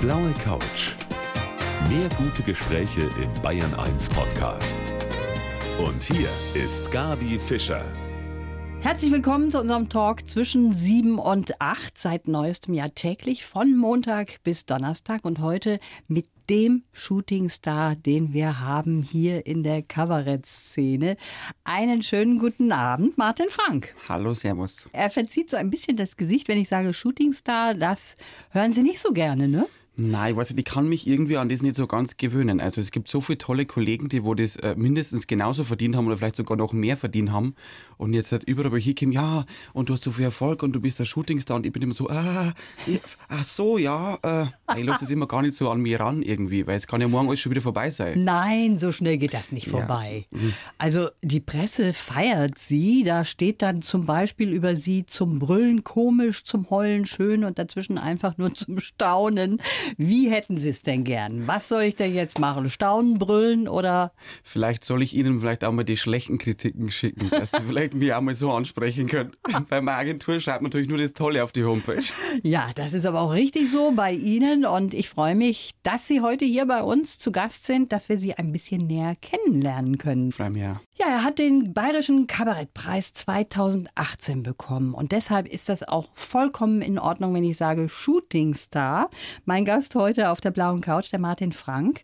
blaue Couch. Mehr gute Gespräche im Bayern 1 Podcast. Und hier ist Gabi Fischer. Herzlich willkommen zu unserem Talk zwischen 7 und 8 seit neuestem Jahr täglich von Montag bis Donnerstag und heute mit dem Shootingstar, den wir haben hier in der Kabarettszene. Einen schönen guten Abend, Martin Frank. Hallo, Servus. Er verzieht so ein bisschen das Gesicht, wenn ich sage Shootingstar. Das hören Sie nicht so gerne, ne? Nein, ich weiß nicht, ich kann mich irgendwie an das nicht so ganz gewöhnen. Also es gibt so viele tolle Kollegen, die wo das äh, mindestens genauso verdient haben oder vielleicht sogar noch mehr verdient haben. Und jetzt hat überall, ich hinkomme, ja, und du hast so viel Erfolg und du bist der Shootingstar und ich bin immer so, ah, ich, ach so, ja, äh, ich lasse es immer gar nicht so an mir ran irgendwie, weil es kann ja morgen alles schon wieder vorbei sein. Nein, so schnell geht das nicht vorbei. Also die Presse feiert sie, da steht dann zum Beispiel über sie zum Brüllen komisch, zum Heulen schön und dazwischen einfach nur zum Staunen. Wie hätten Sie es denn gern? Was soll ich denn jetzt machen? Staunen, brüllen oder? Vielleicht soll ich Ihnen vielleicht auch mal die schlechten Kritiken schicken, dass Sie vielleicht mich auch mal so ansprechen können. Bei meiner Agentur schreibt man natürlich nur das Tolle auf die Homepage. Ja, das ist aber auch richtig so bei Ihnen und ich freue mich, dass Sie heute hier bei uns zu Gast sind, dass wir Sie ein bisschen näher kennenlernen können. Freue mich ja. Ja, er hat den Bayerischen Kabarettpreis 2018 bekommen und deshalb ist das auch vollkommen in Ordnung, wenn ich sage Shootingstar. Mein Gast heute auf der blauen Couch, der Martin Frank.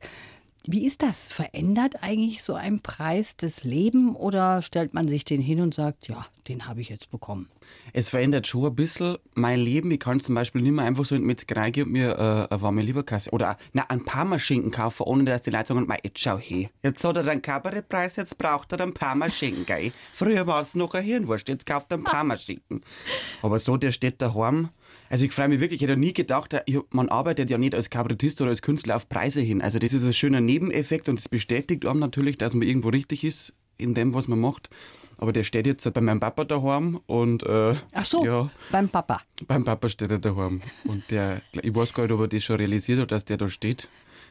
Wie ist das? Verändert eigentlich so ein Preis das Leben oder stellt man sich den hin und sagt, ja, den habe ich jetzt bekommen? Es verändert schon ein bisschen mein Leben. Ich kann zum Beispiel nicht mehr einfach so Metzgerei gehen und mir äh, eine warme Lieberkasse oder na, ein Parmaschinken kaufen, ohne dass die Leute sagen, "Mei, jetzt schau her. Jetzt hat er den Kabarettpreis, jetzt braucht er einen Parmaschinken, gell? Früher war es noch ein Hirnwurst, jetzt kauft er einen Parmaschinken. Aber so, der steht daheim. Also ich freue mich wirklich, ich hätte nie gedacht, ich- man arbeitet ja nicht als Kabarettist oder als Künstler auf Preise hin. Also das ist ein schöner Nebeneffekt und es bestätigt einem natürlich, dass man irgendwo richtig ist in dem, was man macht. Aber der steht jetzt bei meinem Papa daheim und äh, Ach so, ja, beim Papa. beim Papa steht er daheim. Und der, ich weiß gar nicht, ob er das schon realisiert hat, dass der da steht.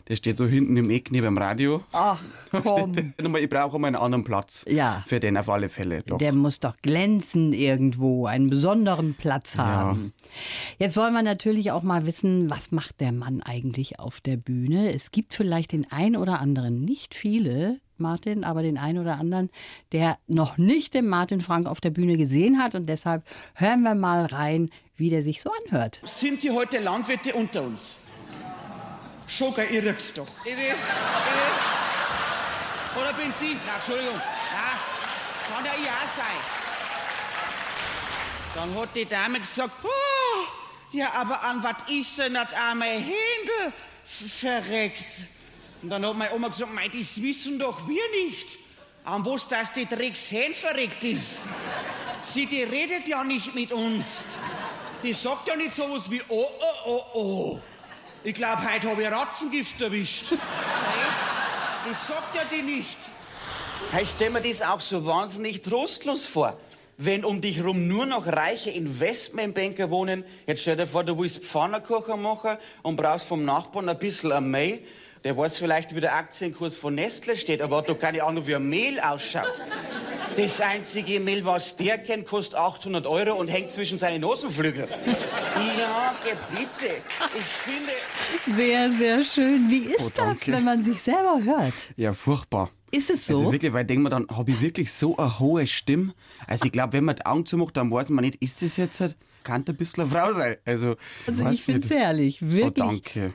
Der steht so hinten im Eck neben dem Radio. Ach komm. Nochmal, ich brauche mal einen anderen Platz. Ja. Für den auf alle Fälle. Doch. Der muss doch glänzen irgendwo, einen besonderen Platz haben. Jetzt wollen wir natürlich auch mal wissen, was macht der Mann eigentlich auf der Bühne? Es gibt vielleicht den einen oder anderen, nicht viele, Martin, aber den einen oder anderen, der noch nicht den Martin Frank auf der Bühne gesehen hat. Und deshalb hören wir mal rein, wie der sich so anhört. Sind die heute Landwirte unter uns? Gell, ihr rückt's doch. It is, it is. Oder bin Sie? Na, Entschuldigung. Na, kann ja ich auch sein. Dann hat die Dame gesagt, oh, ja, aber an was ist denn das arme Händel verreckt? Und dann hat meine Oma gesagt, mei, das wissen doch wir nicht. An was das die Drecks Hähn verreckt ist. Sie, die redet ja nicht mit uns. Die sagt ja nicht sowas wie, oh, oh, oh, oh. Ich glaube, heute habe ich Ratzengift erwischt. Nee, das sagt ja die nicht. Ich stelle mir das auch so wahnsinnig trostlos vor. Wenn um dich rum nur noch reiche Investmentbanker wohnen, jetzt stell dir vor, du willst Pfannkuchen machen und brauchst vom Nachbarn ein bisschen ein Mehl. Der weiß vielleicht, wie der Aktienkurs von Nestle steht, aber hat doch keine Ahnung, wie ein Mehl ausschaut. Das einzige Mehl, was der kennt, kostet 800 Euro und hängt zwischen seinen Nosenflügeln. Ja, bitte. Ich finde... Sehr, sehr schön. Wie ist Oh, das, wenn man sich selber hört? Ja, furchtbar. Ist es so? Also wirklich, weil ich denke mir dann, habe ich wirklich so eine hohe Stimme? Also ich glaube, wenn man die Augen zumacht, dann weiß man nicht, ist das jetzt, halt- kann ein bisschen eine Frau sein. Also, Also ich finde es herrlich, Oh, wirklich. danke.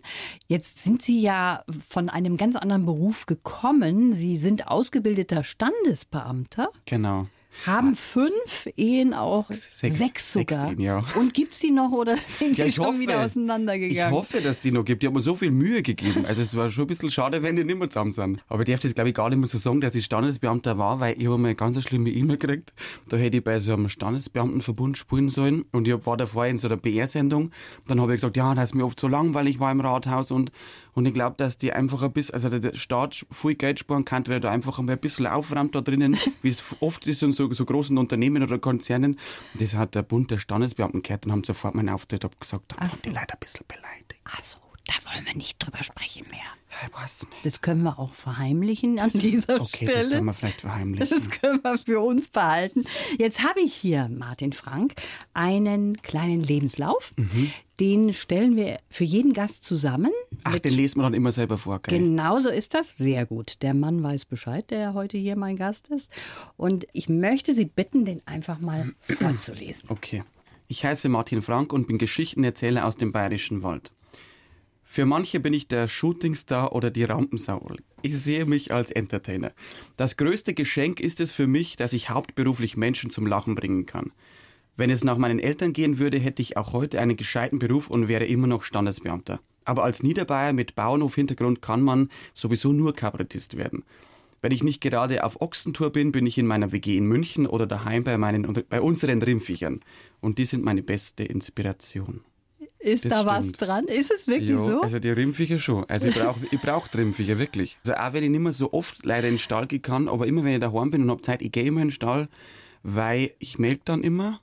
Jetzt sind Sie ja von einem ganz anderen Beruf gekommen. Sie sind ausgebildeter Standesbeamter, Genau. Haben fünf Ehen auch, Sechs- sechs sechs sogar. Ehen, ja. Und gibt's die noch oder sind die Ja, ich schon hoffe, wieder ich auseinandergegangen? hoffe, dass die noch gibt. Die haben mir so viel Mühe gegeben. Also es war schon ein bisschen schade, wenn die nicht mehr zusammen sind. Aber ich darf das, glaube ich, gar nicht mehr so sagen, dass ich Standesbeamter war, weil ich habe mal eine ganz schlimme E-Mail gekriegt. Da hätte ich bei so einem Standesbeamtenverbund spielen sollen. Und ich war davor in so einer BR-Sendung. Dann habe ich gesagt, ja, das ist mir oft so langweilig war im Rathaus. Und, und ich glaube, dass die einfach ein bisschen, also der Staat viel Geld sparen kann, weil er da einfach einmal ein bisschen aufräumt da drinnen, wie es oft ist in so, so großen Unternehmen oder Konzernen. Das hat der Bund der Standesbeamten gehört und haben sofort meinen Auftritt abgesagt. Dann Ach waren die so. Leute ein bisschen beleidigt. Ach so, Da wollen wir nicht drüber sprechen mehr. Das können wir auch verheimlichen an dieser Okay, Stelle. das können wir vielleicht verheimlichen. Das können wir für uns behalten. Jetzt habe ich hier, Martin Frank, einen kleinen Lebenslauf. Mhm. Den stellen wir für jeden Gast zusammen. Ach, mit- den lesen wir dann immer selber vor, gell? Genau so ist das. Sehr gut. Der Mann weiß Bescheid, der heute hier mein Gast ist. Und ich möchte Sie bitten, den einfach mal vorzulesen. Okay. Ich heiße Martin Frank und bin Geschichtenerzähler aus dem Bayerischen Wald. Für manche bin ich der Shootingstar oder die Rampensau. Ich sehe mich als Entertainer. Das größte Geschenk ist es für mich, dass ich hauptberuflich Menschen zum Lachen bringen kann. Wenn es nach meinen Eltern gehen würde, hätte ich auch heute einen gescheiten Beruf und wäre immer noch Standesbeamter. Aber als Niederbayer mit Bauernhof-Hintergrund kann man sowieso nur Kabarettist werden. Wenn ich nicht gerade auf Ochsentour bin, bin ich in meiner WG in München oder daheim bei, meinen, bei unseren Rindviechern. Und die sind meine beste Inspiration. Ist Das da was stimmt. dran? Ist es wirklich Ja, so? also die Rimbviecher schon. Also ich brauche ich brauch die Rimbviecher, wirklich. Also auch wenn ich nicht mehr so oft leider in den Stall gehen kann, aber immer wenn ich daheim bin und habe Zeit, ich gehe immer in den Stall, weil ich melde dann immer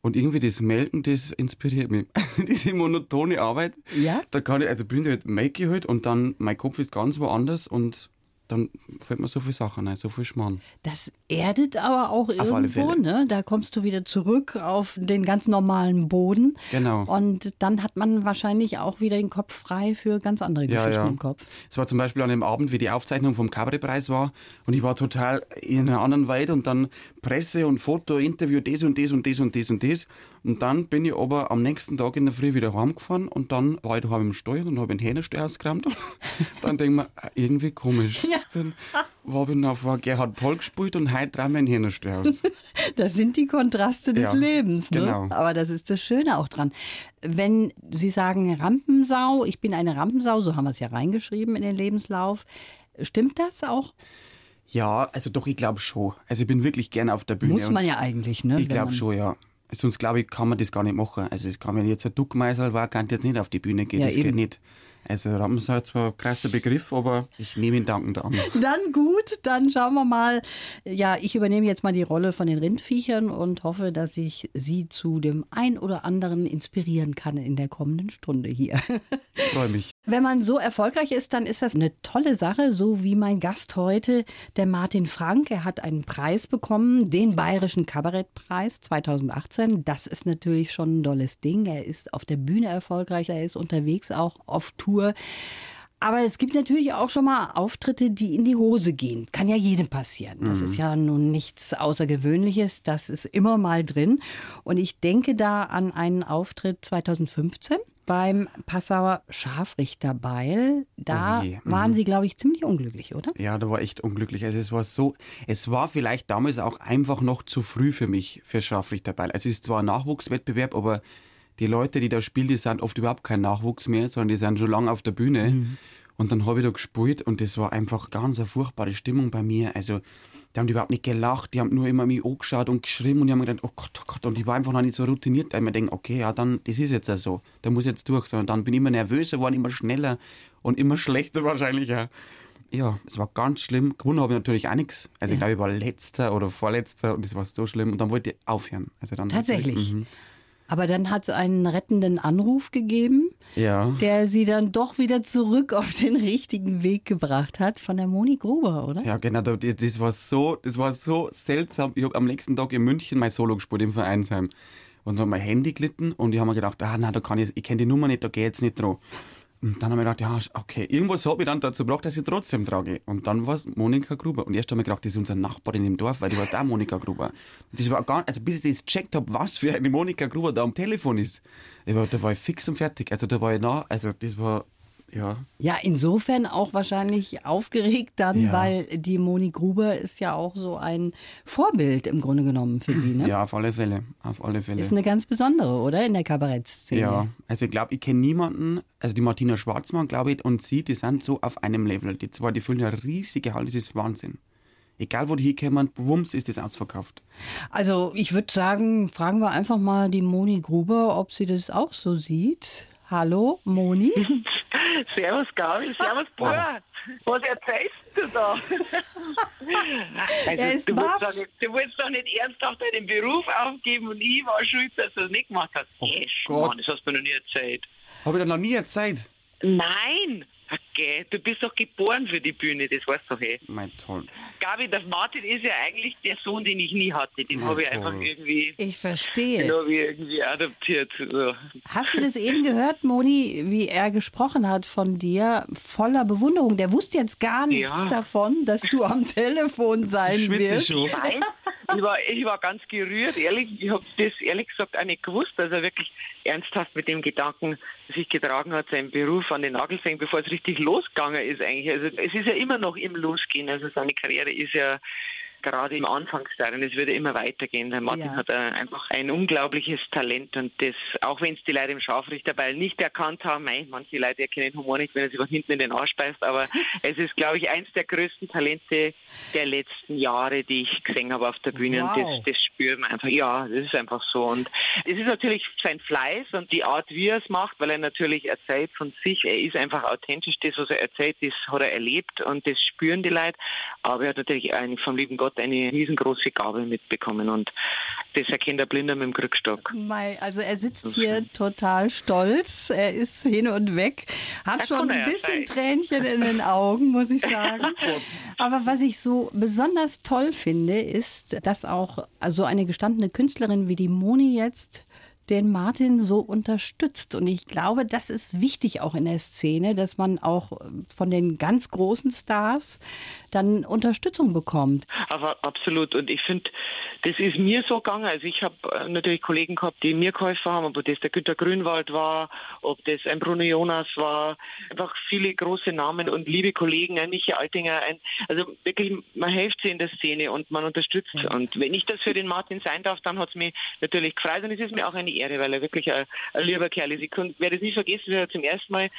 und irgendwie das Melden, das inspiriert mich. Diese monotone Arbeit, Ja? da kann ich, also bin ich halt, ich halt und dann, mein Kopf ist ganz woanders und dann fällt mir so viele Sachen ein, so viel Schmarrn. Das erdet aber auch Auf irgendwo, ne? Da kommst du wieder zurück auf den ganz normalen Boden. Genau. Und dann hat man wahrscheinlich auch wieder den Kopf frei für ganz andere Ja, Geschichten ja. im Kopf. Es war zum Beispiel an dem Abend, wie die Aufzeichnung vom Kabarettpreis war und ich war total in einer anderen Welt und dann Presse und Foto, Interview, das und das und das und das und das. Und dann bin ich aber am nächsten Tag in der Früh wieder heimgefahren und dann war ich daheim im Steuer und habe einen Hähnerstall ausgerammt. Und dann denke ich mir, äh, irgendwie komisch. Dann habe ich noch vor Gerhard Poll gespielt und heute traue ich einen Hähnerstall aus. Das sind die Kontraste des Ja, Lebens. Ne? genau. Aber das ist das Schöne auch dran. Wenn Sie sagen Rampensau, ich bin eine Rampensau, so haben wir es ja reingeschrieben in den Lebenslauf. Stimmt das auch? Ja, also doch, ich glaube schon. Also ich bin wirklich gerne auf der Bühne. Muss und- man ja eigentlich, ne? Ich glaube schon, ja. Sonst glaube ich, kann man das gar nicht machen. Also es kann, wenn jetzt ein Duckmeißel war, kann jetzt nicht auf die Bühne gehen. Ja, das eben. geht nicht. Also Rampensau ist zwar ein krasser Begriff, aber ich nehme ihn dankend an. Dann gut, dann schauen wir mal. Ja, ich übernehme jetzt mal die Rolle von den Rindviechern und hoffe, dass ich Sie zu dem ein oder anderen inspirieren kann in der kommenden Stunde hier. Ich freue mich. Wenn man so erfolgreich ist, dann ist das eine tolle Sache, so wie mein Gast heute, der Martin Frank. Er hat einen Preis bekommen, den Bayerischen Kabarettpreis 2018. Das ist natürlich schon ein tolles Ding. Er ist auf der Bühne erfolgreich, er ist unterwegs auch auf Tour. Aber es gibt natürlich auch schon mal Auftritte, die in die Hose gehen. Kann ja jedem passieren. Das ist ja nun nichts Außergewöhnliches. Das ist immer mal drin. Und ich denke da an einen Auftritt 2015 beim Passauer Scharfrichterbeil. Da Oh je, waren Sie, glaube ich, ziemlich unglücklich, oder? Ja, da war echt unglücklich. Also es war so, es war vielleicht damals auch einfach noch zu früh für mich, für Scharfrichterbeil. Also es ist zwar ein Nachwuchswettbewerb, aber die Leute, die da spielen, die sind oft überhaupt kein Nachwuchs mehr, sondern die sind schon lange auf der Bühne. Und dann habe ich da gespielt und das war einfach ganz eine furchtbare Stimmung bei mir. Also die haben überhaupt nicht gelacht, die haben nur immer mich angeschaut und geschrieben und die haben gedacht, oh Gott, oh Gott, und ich war einfach noch nicht so routiniert, weil ich mir denke, okay, ja, dann, das ist jetzt ja so, da muss ich jetzt durch. So, Und dann bin ich immer nervöser geworden, immer schneller und immer schlechter wahrscheinlich auch. Ja, es war ganz schlimm. Gewonnen habe ich natürlich auch nichts. Also ich glaube, ich war letzter oder vorletzter und das war so schlimm. Und dann wollte ich aufhören. Also dann Tatsächlich. Aber dann hat es einen rettenden Anruf gegeben, Ja. der Sie dann doch wieder zurück auf den richtigen Weg gebracht hat, von der Moni Gruber, oder? Ja, genau, da- das war so, das war so seltsam. Ich habe am nächsten Tag in München mein Solo gespielt im Vereinsheim. Und dann hat mein Handy gelitten und ich habe mir gedacht, ah, nein, da kann ich, ich kenne die Nummer nicht, da ich jetzt nicht dran. Und dann habe ich gedacht, ja, okay, irgendwas habe ich dann dazu gebracht, dass ich trotzdem trage. Und dann war es Monika Gruber. Und erst habe ich gedacht, das ist unsere Nachbarin im Dorf, weil die war auch Monika Gruber. Das war gar also bis ich das gecheckt habe, was für eine Monika Gruber da am Telefon ist. Da war ich fix und fertig. Also da war ich nah, also das war, ja, Ja, insofern auch wahrscheinlich aufgeregt dann, Ja. weil die Moni Gruber ist ja auch so ein Vorbild im Grunde genommen für Sie, ne? ja, auf alle Fälle, auf alle Fälle. Ist eine ganz besondere, oder? In der Kabarettszene. Ja, also ich glaube, ich kenne niemanden, also die Martina Schwarzmann, glaube ich, und sie, die sind so auf einem Level. Die zwei, die füllen ja riesige Halle, das ist Wahnsinn. Egal, wo die hinkommen, wumms ist das ausverkauft. Also ich würde sagen, fragen wir einfach mal die Moni Gruber, ob sie das auch so sieht. Hallo, Moni? Servus Gabi, servus Bruder. Was erzählst du da? Also, Er ist du, willst doch nicht, du willst doch nicht ernsthaft deinen Beruf aufgeben und ich war schuld, dass du das nicht gemacht hast. Oh, Gott. Mann, das hast du mir noch nie erzählt. Habe ich dir noch nie erzählt. Nein! Okay, du bist doch geboren für die Bühne, das weißt du eh. Mein toll. Gabi, der Martin ist ja eigentlich der Sohn, den ich nie hatte. Den habe ich einfach irgendwie, Ich den verstehe. habe ich irgendwie adoptiert. So. Hast du das eben gehört, Moni, wie er gesprochen hat von dir? Voller Bewunderung. Der wusste jetzt gar nichts Ja. davon, dass du am Telefon sein wirst. schon. Nein, ich war, ich war ganz gerührt, ehrlich. Ich habe das ehrlich gesagt auch nicht gewusst, dass er wirklich ernsthaft mit dem Gedanken sich getragen hat, seinen Beruf an den Nagel zu hängen, bevor es richtig losgegangen ist eigentlich. Also es ist ja immer noch im Losgehen. Also seine Karriere ist ja gerade im Anfangsstadium, es wird ja immer weitergehen. Der Martin Ja. hat äh, einfach ein unglaubliches Talent und das, auch wenn es die Leute im Scharfrichterball nicht erkannt haben, mei, manche Leute erkennen Humor nicht, wenn er sich von hinten in den Arsch beißt, aber es ist, glaube ich, eins der größten Talente der letzten Jahre, die ich gesehen habe auf der Bühne und Wow. das, das spürt man einfach. Ja, das ist einfach so und es ist natürlich sein Fleiß und die Art, wie er es macht, weil er natürlich erzählt von sich, er ist einfach authentisch, das, was er erzählt, das hat er erlebt und das spüren die Leute, aber er hat natürlich eine, vom lieben Gott eine riesengroße Gabe mitbekommen und das erkennt der Blinder mit dem Krückstock. Mei, also er sitzt hier total stolz, er ist hin und weg, hat Das schon ein bisschen sein. Tränchen in den Augen, muss ich sagen. Aber was ich so besonders toll finde, ist, dass auch so eine gestandene Künstlerin wie die Moni jetzt den Martin so unterstützt. Und ich glaube, das ist wichtig auch in der Szene, dass man auch von den ganz großen Stars dann Unterstützung bekommt. Aber absolut. Und ich finde, das ist mir so gegangen. Also ich habe äh, natürlich Kollegen gehabt, die mir geholfen haben, ob das der Günter Grünwald war, ob das ein Bruno Jonas war, einfach viele große Namen und liebe Kollegen, ein Michi Altinger, ein, also wirklich, man hilft sie in der Szene und man unterstützt. Und wenn ich das für den Martin sein darf, dann hat es mich natürlich gefreut und es ist mir auch eine Ehre, weil er wirklich ein, ein lieber Kerl ist. Ich werde es nie vergessen, wie er zum ersten Mal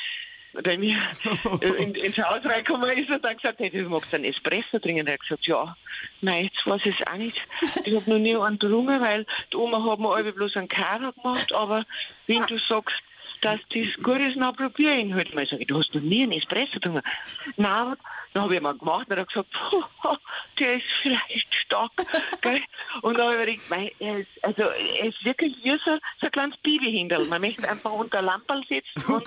bei mir in, ins Haus reingekommen ist und dann gesagt, hey, du magst einen Espresso trinken. Und er hat gesagt, ja, nein, jetzt weiß ich es auch nicht. Ich habe noch nie einen getrunken, weil die Oma hat mir alle bloß einen Karer gemacht, aber wenn du sagst, dass das gut ist, dann probiere ich ihn halt mal. Ich, du hast noch nie einen Espresso getrunken. Nein, dann habe ich mal gemacht und er hat gesagt, der ist vielleicht stark. Gell? Und dann habe ich gedacht, er ist, also, er ist wirklich wie so, so ein kleines Babyhindel. Man möchte einfach unter Lamperl sitzen und,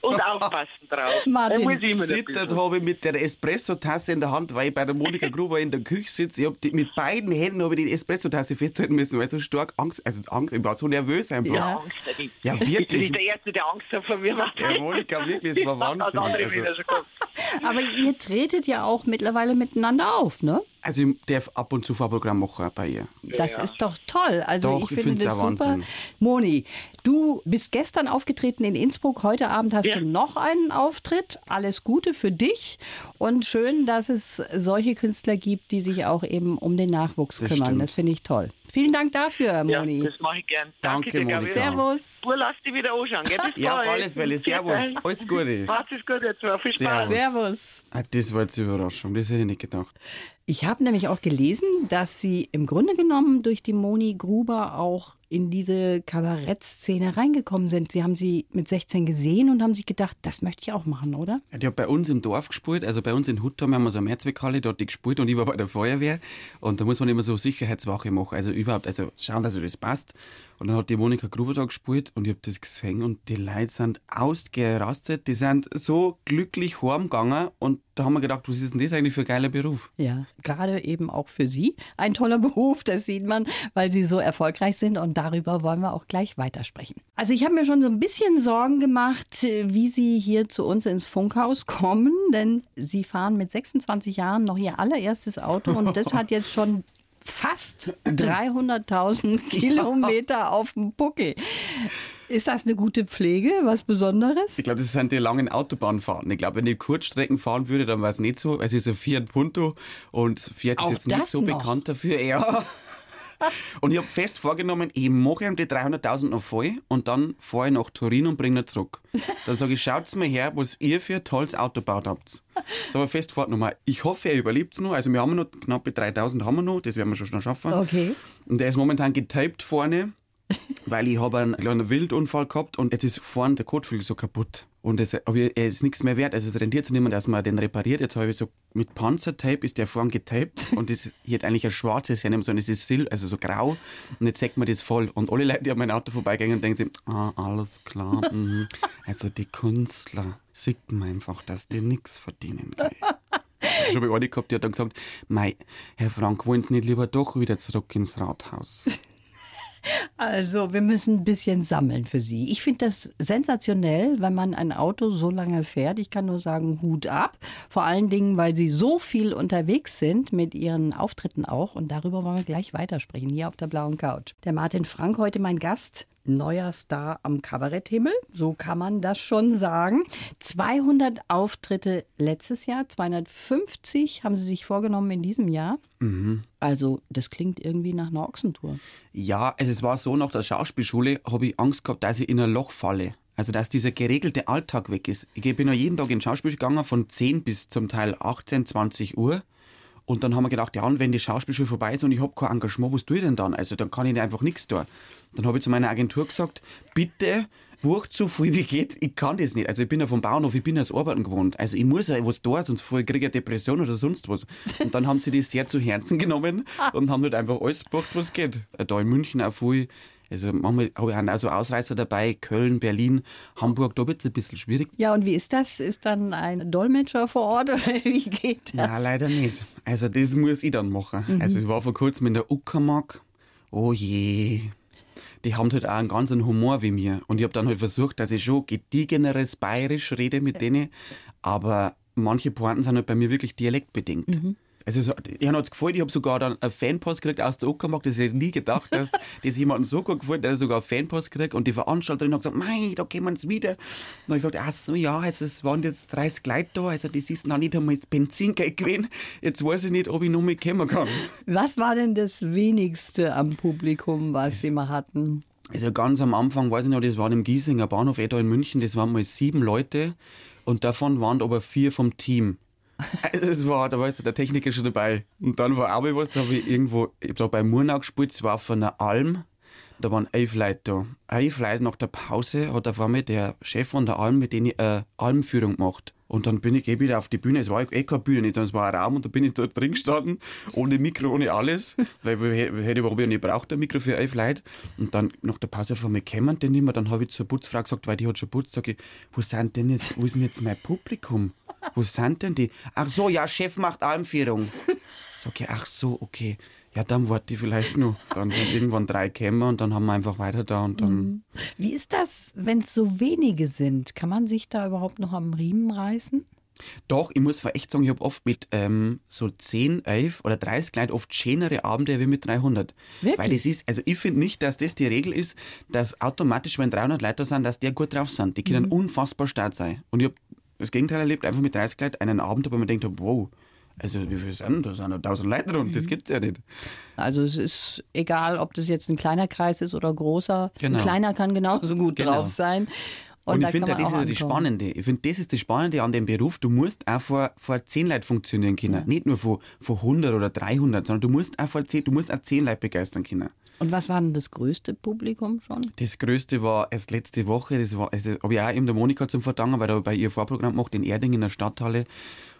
und aufpassen drauf. Martin, Zittert habe ich mit der Espresso-Tasse in der Hand, weil ich bei der Monika Gruber in der Küche sitze. Ich hab die, mit beiden Händen habe ich die Espresso-Tasse festhalten müssen, weil ich so stark Angst, also Angst, ich war so nervös einfach. Ja, Ja, Angst. Ich, Ja, Ich bin wirklich. der Erste, der Angst hat vor mir. Martin. Monika, wirklich, es war Wahnsinn. Also. Aber ihr tretet ja auch mittlerweile miteinander auf, ne? Also ich darf ab und zu Fahrprogramm machen auch bei ihr. Das ist doch toll. Also Doch, ich ich finde das super. Wahnsinn. Moni, du bist gestern aufgetreten in Innsbruck. Heute Abend hast Ja. du noch einen Auftritt. Alles Gute für dich und schön, dass es solche Künstler gibt, die sich auch eben um den Nachwuchs Das kümmern. stimmt. Das finde ich toll. Vielen Dank dafür, Ja, Moni. das mache ich gern. Danke, dir, Gabi. Monika. Servus. Pur, lass dich wieder anschauen. Gell? Bis Ja, auf alle Fälle. Servus. Alles Gute. Macht es gut jetzt. Viel Spaß. Servus. Servus. Ah, das war jetzt eine Überraschung, das hätte ich nicht gedacht. Ich habe nämlich auch gelesen, dass Sie im Grunde genommen durch die Moni Gruber auch in diese Kabarettszene reingekommen sind. Sie haben sie mit 16 gesehen und haben sich gedacht, das möchte ich auch machen, oder? Ja, Die hat bei uns im Dorf gespielt, also bei uns in Huttam haben wir so eine Mehrzweckhalle, da hat die gespielt und ich war bei der Feuerwehr und da muss man immer so Sicherheitswache machen, also überhaupt, also schauen, dass das passt. Und dann hat die Monika Gruber da gespielt und ich habe das gesehen und die Leute sind ausgerastet, die sind so glücklich heimgegangen und da haben wir gedacht, was ist denn das eigentlich für ein geiler Beruf? Ja, gerade eben auch für Sie ein toller Beruf, das sieht man, weil Sie so erfolgreich sind und darüber wollen wir auch gleich weitersprechen. Also ich habe mir schon so ein bisschen Sorgen gemacht, wie Sie hier zu uns ins Funkhaus kommen, denn Sie fahren mit 26 Jahren noch Ihr allererstes Auto und das hat jetzt schon fast 300.000 Kilometer auf dem Buckel. Ist das eine gute Pflege, was Besonderes? Ich glaube, das sind die langen Autobahnfahrten. Ich glaube, wenn ich Kurzstrecken fahren würde, dann wäre es nicht so. Es ist ein Fiat Punto und Fiat Auch ist jetzt nicht so noch? bekannt dafür. Ja. und ich habe fest vorgenommen, ich mache ihm die 300.000 noch voll und dann fahre ich nach Turin und bringe ihn zurück. Dann sage ich, schaut's mir her, was ihr für ein tolles Auto gebaut habt. Das habe ich fest vorgenommen. Ich hoffe, er überlebt es noch. Also wir haben noch knappe 3.000 haben wir noch, das werden wir schon noch schaffen. Okay. Und der ist momentan getaped vorne. weil ich habe einen kleinen Wildunfall gehabt und jetzt ist vorne der Kotflügel so kaputt. Und es, aber er ist nichts mehr wert. Also es rentiert sich nicht mehr, dass man den repariert. Jetzt habe ich so mit Panzertape ist der vorn getaped und das hier hat eigentlich ein schwarzes Hernehmen, sondern es ist sil also so grau. Und jetzt sagt man das voll. Und alle Leute, die an mein Auto vorbeigehen, denken sich, ah, alles klar. Mhm. Also die Künstler sieht man einfach, dass die nichts verdienen. Gell. Ich habe eine gehabt, die hat dann gesagt, Mei, Herr Frank, wollen Sie nicht lieber doch wieder zurück ins Rathaus? Also, wir müssen ein bisschen sammeln für Sie. Ich finde das sensationell, wenn man ein Auto so lange fährt. Ich kann nur sagen, Hut ab. Vor allen Dingen, weil Sie so viel unterwegs sind mit Ihren Auftritten auch. Und darüber wollen wir gleich weitersprechen, hier auf der blauen Couch. Der Martin Frank, heute mein Gast neuer Star am Kabaretthimmel. So kann man das schon sagen. 200 Auftritte letztes Jahr, 250 haben Sie sich vorgenommen in diesem Jahr. Mhm. Also, das klingt irgendwie nach einer Ochsentour. Ja, also es war so, nach der Schauspielschule habe ich Angst gehabt, dass ich in ein Loch falle. Also, dass dieser geregelte Alltag weg ist. Ich bin ja jeden Tag in Schauspiel gegangen, von 10 bis zum Teil 18, 20 Uhr. Und dann haben wir gedacht, ja, und wenn die Schauspielschule vorbei ist und ich habe kein Engagement, was tue ich denn dann? Also, dann kann ich einfach nichts tun. Dann habe ich zu meiner Agentur gesagt, bitte bucht so viel wie geht. Ich kann das nicht. Also ich bin ja vom Bauernhof, ich bin als Arbeiten gewohnt. Also ich muss ja was da, sonst kriege ich eine Depression oder sonst was. Und dann haben sie das sehr zu Herzen genommen und haben halt einfach alles gebucht, was geht. Da in München auch viel. Also manchmal habe ich auch so Ausreißer dabei, Köln, Berlin, Hamburg, da wird es ein bisschen schwierig. Ja, und wie ist das? Ist dann ein Dolmetscher vor Ort oder wie geht das? Nein, leider nicht. Also das muss ich dann machen. Mhm. Also ich war vor kurzem in der Uckermark. Oh je, die haben halt auch einen ganz Humor wie mir. Und ich habe dann halt versucht, dass ich schon gediegeneres Bayerisch rede mit denen, aber manche Pointen sind halt bei mir wirklich dialektbedingt. Mhm. Also, so, ich habe es gefallen, ich habe sogar dann einen Fanpost gekriegt aus der Uckermark, das hätte ich nie gedacht, dass das jemandem so gut gefällt, dass er sogar einen Fanpost gekriegt und die Veranstalterin hat gesagt, mei, da kommen sie wieder. Und dann habe ich gesagt, ach so, ja, also es waren jetzt 30 Leute da, also das ist noch nicht einmal das Benzingeld gewesen, jetzt weiß ich nicht, ob ich noch mit kommen kann. Was war denn das wenigste am Publikum, was das Sie mal hatten? Also ganz am Anfang, weiß ich noch, das war im Giesinger Bahnhof, eh da in München, das waren mal sieben Leute und davon waren aber vier vom Team. Es war, da war jetzt der Techniker schon dabei. Und dann war auch was, da habe ich irgendwo, ich habe da bei Murnau gespielt, es war von einer Alm, da waren elf Leute da. Elf Leute nach der Pause hat auf einmal der Chef von der Alm mit denen eine Almführung gemacht. Und dann bin ich eh wieder auf die Bühne. Es war eh keine Bühne, nicht, sondern es war ein Raum und da bin ich dort drin gestanden, ohne Mikro, ohne alles, weil ich hätte überhaupt nicht braucht, ein Mikro für elf Leute. Und dann nach der Pause von mir kämen die nicht mehr. Dann habe ich zur Putzfrau gesagt, weil die hat schon putzt, sage ich, wo sind denn jetzt, wo ist denn jetzt mein Publikum? Wo sind denn die? Ach so, ja, Chef macht Almführung. Sag ich, ach so, okay. Ja, dann warte ich vielleicht nur. Dann sind irgendwann drei Kämmer und dann haben wir einfach weiter da und dann. Mhm. Wie ist das, wenn es so wenige sind? Kann man sich da überhaupt noch am Riemen reißen? Doch, ich muss echt sagen, ich habe oft mit ähm, so 10, 11 oder 30 Leuten oft schönere Abende wie mit 300. Wirklich? Weil das ist, also ich finde nicht, dass das die Regel ist, dass automatisch, wenn 300 Leute sind, dass die gut drauf sind. Die können mhm. unfassbar stark sein. Und ich habe das Gegenteil erlebt, einfach mit 30 Leuten einen Abend, wo man denkt, wow, also wie viel sind da? sind da 1000 Leute das mhm. gibt es ja nicht. Also es ist egal, ob das jetzt ein kleiner Kreis ist oder großer. Genau. Ein kleiner kann genauso gut genau. drauf sein. Und, und ich finde, das ist das Spannende. Ich finde, das ist das Spannende an dem Beruf. Du musst auch vor, vor 10 Leuten funktionieren können. Ja. Nicht nur vor, vor 100 oder 300, sondern du musst auch vor 10, du musst auch 10 Leute begeistern können. Und was war denn das größte Publikum schon? Das größte war erst letzte Woche. Das also, habe ich auch eben der Monika zum Verdanken, weil da bei ihr Vorprogramm gemacht in Erding in der Stadthalle.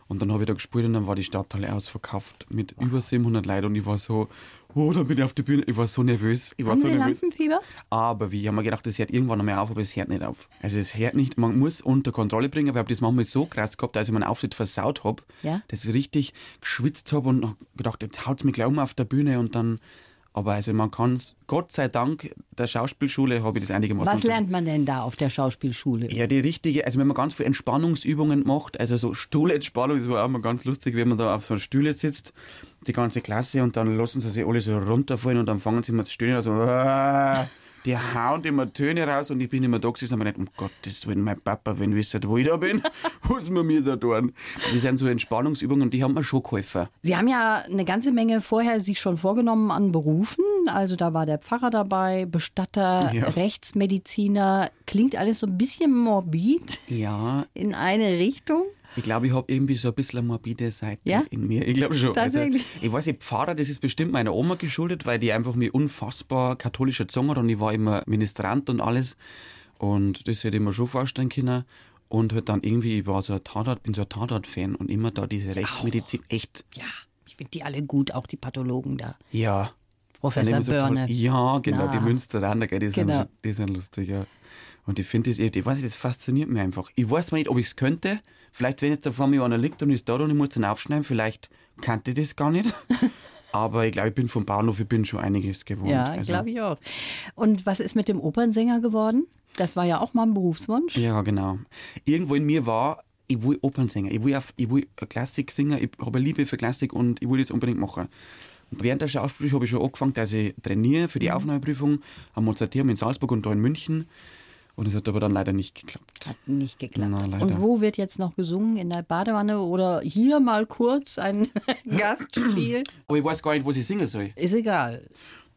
Und dann habe ich da gespielt und dann war die Stadthalle ausverkauft mit wow. über 700 Leuten und ich war so, oh, dann bin ich auf die Bühne. Ich war so nervös. Ich war Haben so Sie nervös. Lampenfieber? Aber wie, ich habe mir gedacht, das hört irgendwann noch mehr auf, aber es hört nicht auf. Also es hört nicht, man muss unter Kontrolle bringen, weil ich habe das manchmal so krass gehabt, als ich meinen Auftritt versaut habe, ja? dass ich richtig geschwitzt habe und gedacht, jetzt haut es mich gleich um auf der Bühne und dann aber also man kann es, Gott sei Dank, der Schauspielschule habe ich das einigermaßen. Was lernt man denn da auf der Schauspielschule? Ja, die richtige, also wenn man ganz viele Entspannungsübungen macht, also so Stuhlentspannung, das war auch mal ganz lustig, wenn man da auf so einem Stühle sitzt, die ganze Klasse, und dann lassen sie sich alle so runterfallen und dann fangen sie mal zu stöhnen, also die hauen immer Töne raus und ich bin immer da gesessen und habe gedacht, um Gottes Willen, mein Papa, wenn wisst, wo ich da bin, was wir mir da tun. Das sind so Entspannungsübungen und die haben mir schon geholfen. Sie haben ja eine ganze Menge vorher sich schon vorgenommen an Berufen. Also da war der Pfarrer dabei, Bestatter, ja. Rechtsmediziner. Klingt alles so ein bisschen morbid. Ja. In eine Richtung. Ich glaube, ich habe irgendwie so ein bisschen eine morbide Seite Ja? in mir. Ich glaube schon. Tatsächlich? Also, ich weiß nicht, Pfarrer, das ist bestimmt meiner Oma geschuldet, weil die einfach mir unfassbar katholisch erzogen hat und ich war immer Ministrant und alles. Und das hätte ich mir schon vorstellen können. Und halt dann irgendwie, ich war so ein Tatort, bin so ein Tatort-Fan und immer da diese Rechtsmedizin, echt, Ja, ich finde die alle gut, auch die Pathologen da. ja. Professor so Börne. toll- Ja, genau, Na. die Münsteraner, gell, die, sind, Genau. schon- die sind lustig, ja. Und ich finde das, ich weiß nicht, das fasziniert mich einfach. Ich weiß zwar nicht, ob ich es könnte. Vielleicht, wenn jetzt da vor mir einer liegt und ist da und ich muss dann aufschneiden, vielleicht kannte ich das gar nicht. Aber ich glaube, ich bin vom Bauernhof, ich bin schon einiges gewohnt. Ja, Also, glaube ich auch. Und was ist mit dem Opernsänger geworden? Das war ja auch mal ein Berufswunsch. Ja, genau. Irgendwo in mir war, ich will Opernsänger, ich will, auf, ich will Klassik singen, ich habe eine Liebe für Klassik und ich will das unbedingt machen. Und während der Schauspielschule habe ich schon angefangen, dass ich trainiere für die Aufnahmeprüfung am Mozarteum in Salzburg und da in München. Und es hat aber dann leider nicht geklappt. Hat nicht geklappt. Na, leider. Und wo wird jetzt noch gesungen? In der Badewanne oder hier mal kurz ein Gastspiel? Aber ich weiß gar nicht, was ich singen soll. Ist egal.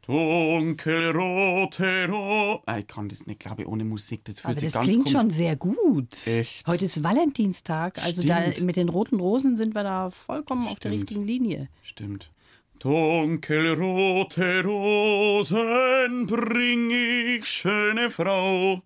Dunkelrote Ro ah, Ich kann das nicht, glaube ich, ohne Musik. Das fühlt Aber sich das ganz klingt schon sehr gut. Echt? Heute ist Valentinstag, also da, Stimmt. mit den roten Rosen sind wir da vollkommen auf der Stimmt. richtigen Linie. Stimmt. Dunkelrote Rosen bring ich, schöne Frau.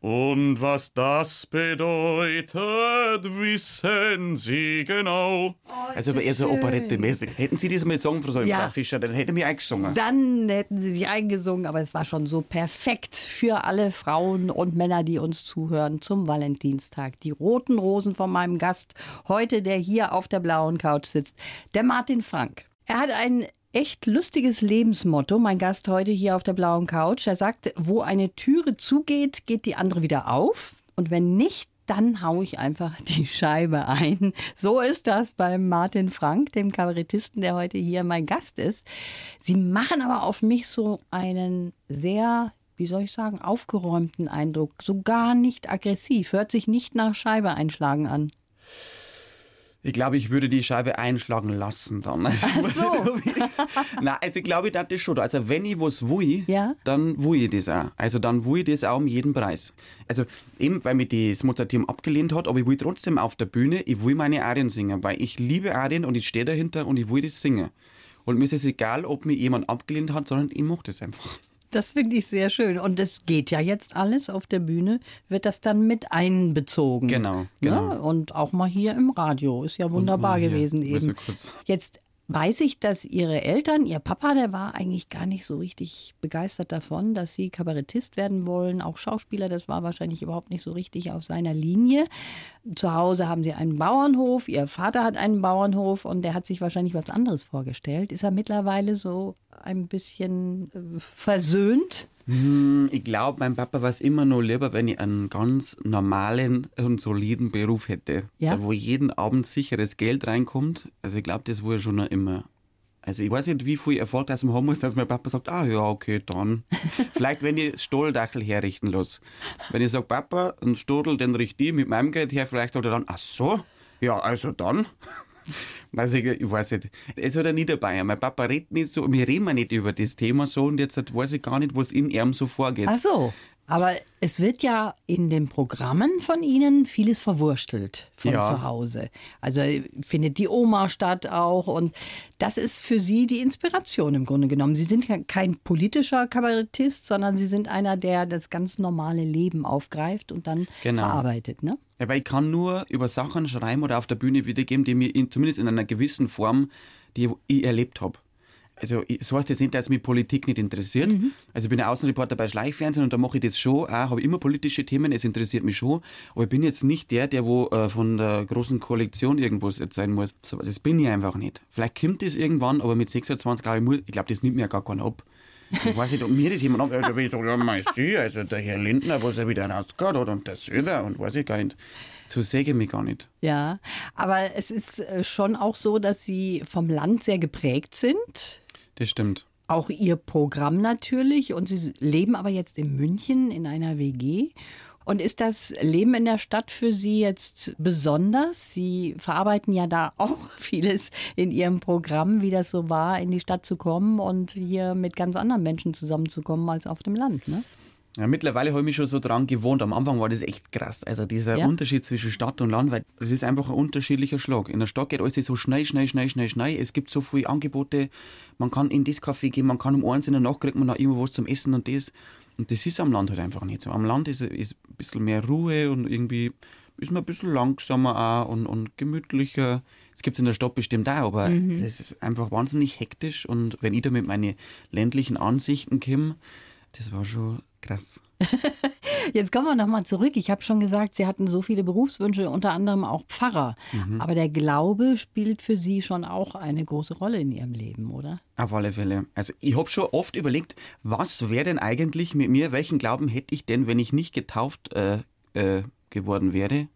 Und was das bedeutet, wissen Sie genau. also aber eher so operettemäßig. Hätten Sie das mal sagen, Frau Ja. Frau Fischer, dann hätte ich mich eingesungen. Dann hätten sie sich eingesungen, aber es war schon so perfekt für alle Frauen und Männer, die uns zuhören zum Valentinstag. Die roten Rosen von meinem Gast, heute der hier auf der blauen Couch sitzt, der Martin Frank. Er hat ein echt lustiges Lebensmotto, mein Gast heute hier auf der blauen Couch. Er sagt, wo eine Türe zugeht, geht die andere wieder auf. Und wenn nicht, dann hau ich einfach die Scheibe ein. So ist das beim Martin Frank, dem Kabarettisten, der heute hier mein Gast ist. Sie machen aber auf mich so einen sehr, wie soll ich sagen, aufgeräumten Eindruck. So gar nicht aggressiv. Hört sich nicht nach Scheibe einschlagen an. Ich glaube, ich würde die Scheibe einschlagen lassen dann. Also, Ach so. Nein, also ich glaube, ich das schon. Also wenn ich was will, Ja. dann will ich das auch. Also dann will ich das auch um jeden Preis. Also eben, weil mich das Mozarteum abgelehnt hat, aber ich will trotzdem auf der Bühne, ich will meine Arien singen, weil ich liebe Arien und ich stehe dahinter und ich will das singen. Und mir ist es egal, ob mir jemand abgelehnt hat, sondern ich mache das einfach. Das finde ich sehr schön. Und es geht ja jetzt alles auf der Bühne, wird das dann mit einbezogen. Genau, genau. Ne? Und auch mal hier im Radio. Ist ja wunderbar gewesen eben. kurz. Jetzt weiß ich, dass Ihre Eltern, Ihr Papa, der war eigentlich gar nicht so richtig begeistert davon, dass Sie Kabarettist werden wollen. Auch Schauspieler, das war wahrscheinlich überhaupt nicht so richtig auf seiner Linie. Zu Hause haben Sie einen Bauernhof, Ihr Vater hat einen Bauernhof und der hat sich wahrscheinlich was anderes vorgestellt. Ist er mittlerweile so ein bisschen äh, versöhnt? Hm, Ich glaube, mein Papa war es immer noch lieber, wenn ich einen ganz normalen und soliden Beruf hätte. Ja? Da, wo jeden Abend sicheres Geld reinkommt. Also ich glaube, das war schon noch immer. Also ich weiß nicht, wie viel Erfolg das haben muss, dass mein Papa sagt, ah ja, okay, dann. Vielleicht, wenn ich Stolldachel herrichten lasse. Wenn ich sage, Papa, ein Stodel, den richte ich mit meinem Geld her, vielleicht sagt er dann, ach so, ja, also dann. Also ich, ich weiß nicht. Es hat er nie dabei. Mein Papa redet nicht so, wir reden nicht über das Thema so und jetzt weiß ich gar nicht, was in ihm so vorgeht. Ach so. Aber es wird ja in den Programmen von Ihnen vieles verwurstelt von Ja. zu Hause. Also findet die Oma statt auch. Und das ist für Sie die Inspiration im Grunde genommen. Sie sind ke- kein politischer Kabarettist, sondern Sie sind einer, der das ganz normale Leben aufgreift und dann Genau. verarbeitet. Ne? Ja, weil ich kann nur über Sachen schreiben oder auf der Bühne wiedergeben, die mir in, zumindest in einer gewissen Form, die ich erlebt habe. Also ich- so heißt das nicht, dass mich Politik nicht interessiert. Also ich bin ein Außenreporter bei Schleichfernsehen und da mache ich das schon, auch, habe immer politische Themen, es interessiert mich schon, aber ich bin jetzt nicht der, der wo äh, von der großen Koalition irgendwas sein muss. So, das bin ich einfach nicht. Vielleicht kommt das irgendwann, aber mit 26 glaube ich, muss, ich glaube, das nimmt mir ja gar keiner ab. Ich weiß nicht, ob mir das jemand ab, da bin ich so, ja, mei, sie, also der Herr Lindner, was er wieder rausgeht, oder und der Söder und weiß ich gar nicht. So ich mich gar nicht. Ja, aber es ist äh, schon auch so, dass Sie vom Land sehr geprägt sind. Das stimmt. auch ihr Programm natürlich und sie leben aber jetzt in München in einer WG. Und ist das Leben in der Stadt für Sie jetzt besonders? Sie verarbeiten ja da auch vieles in Ihrem Programm, wie das so war, in die Stadt zu kommen und hier mit ganz anderen Menschen zusammenzukommen als auf dem Land. Ne? Ja, mittlerweile habe ich mich schon so dran gewohnt. Am Anfang war das echt krass. Also dieser Ja? Unterschied zwischen Stadt und Land, weil es ist einfach ein unterschiedlicher Schlag. In der Stadt geht alles so schnell, schnell, schnell, schnell, schnell. Es gibt so viele Angebote. Man kann in das Café gehen, man kann um eins in der Nacht kriegt man noch irgendwo was zum Essen und das. Und das ist am Land halt einfach nicht so. Am Land ist, ist ein bisschen mehr Ruhe und irgendwie ist man ein bisschen langsamer auch und, und gemütlicher. Das gibt es in der Stadt bestimmt auch, aber das ist einfach wahnsinnig hektisch. Und wenn ich da mit meinen ländlichen Ansichten komme, das war schon krass. Jetzt kommen wir nochmal zurück. Ich habe schon gesagt, Sie hatten so viele Berufswünsche, unter anderem auch Pfarrer. Mhm. Aber der Glaube spielt für Sie schon auch eine große Rolle in Ihrem Leben, oder? Auf alle Fälle. Also ich habe schon oft überlegt, was wäre denn eigentlich mit mir, welchen Glauben hätte ich denn, wenn ich nicht getauft äh, äh, geworden wäre?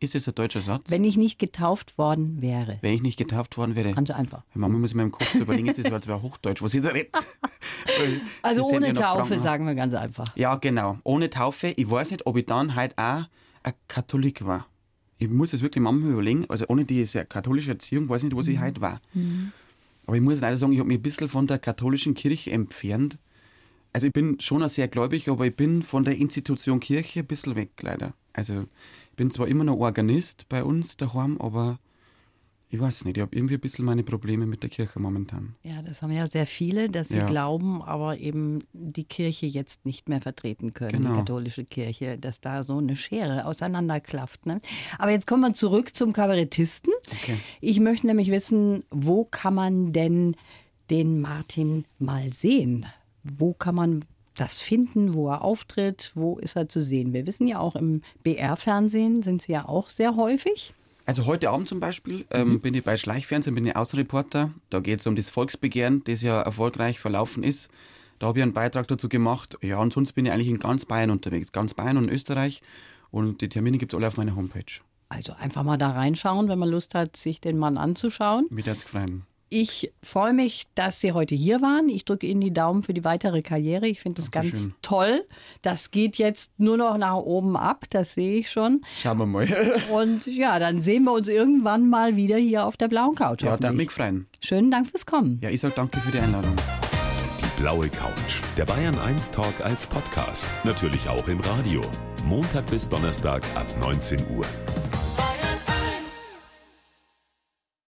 Ist das ein deutscher Satz? Wenn ich nicht getauft worden wäre. Wenn ich nicht getauft worden wäre. Ganz einfach. Manchmal muss ich mir im Kopf so überlegen, jetzt ist es zwar Hochdeutsch, was ich da rede. Also ohne ja Taufe, Franken. sagen wir ganz einfach. Ja, genau. Ohne Taufe. Ich weiß nicht, ob ich dann halt auch ein Katholik war. Ich muss es wirklich manchmal überlegen. Also ohne diese katholische Erziehung weiß ich nicht, was ich heute war. Aber ich muss leider sagen, ich habe mich ein bisschen von der katholischen Kirche entfernt. Also ich bin schon sehr gläubig, aber ich bin von der Institution Kirche ein bisschen weg, leider. Also ich bin zwar immer noch Organist bei uns daheim, aber ich weiß nicht, ich habe irgendwie ein bisschen meine Probleme mit der Kirche momentan. Ja, das haben ja sehr viele, dass sie Ja. glauben, aber eben die Kirche jetzt nicht mehr vertreten können, die Genau. katholische Kirche, dass da so eine Schere auseinanderklafft. Ne? Aber jetzt kommen wir zurück zum Kabarettisten. Okay. Ich möchte nämlich wissen, wo kann man denn den Martin mal sehen? Wo kann man das finden, wo er auftritt, wo ist er zu sehen? Wir wissen ja auch im BR-Fernsehen sind sie ja auch sehr häufig. Also heute Abend zum Beispiel ähm, bin ich bei Schleichfernsehen, bin ich Außenreporter. Da geht es um das Volksbegehren, das ja erfolgreich verlaufen ist. Da habe ich einen Beitrag dazu gemacht. Ja, und sonst bin ich eigentlich in ganz Bayern unterwegs. Ganz Bayern und Österreich. Und die Termine gibt es alle auf meiner Homepage. Also einfach mal da reinschauen, wenn man Lust hat, sich den Mann anzuschauen. Mit herzlich gefreut. Ich freue mich, dass Sie heute hier waren. Ich drücke Ihnen die Daumen für die weitere Karriere. Ich finde das ganz Dankeschön. toll. Das geht jetzt nur noch nach oben ab, das sehe ich schon. Schauen wir mal. Und ja, dann sehen wir uns irgendwann mal wieder hier auf der blauen Couch. ja, hoffentlich. mich freuen. Schönen Dank fürs Kommen. Ja, ich sage danke für die Einladung. Die blaue Couch. Der Bayern 1 Talk als Podcast. Natürlich auch im Radio. Montag bis Donnerstag ab 19 Uhr.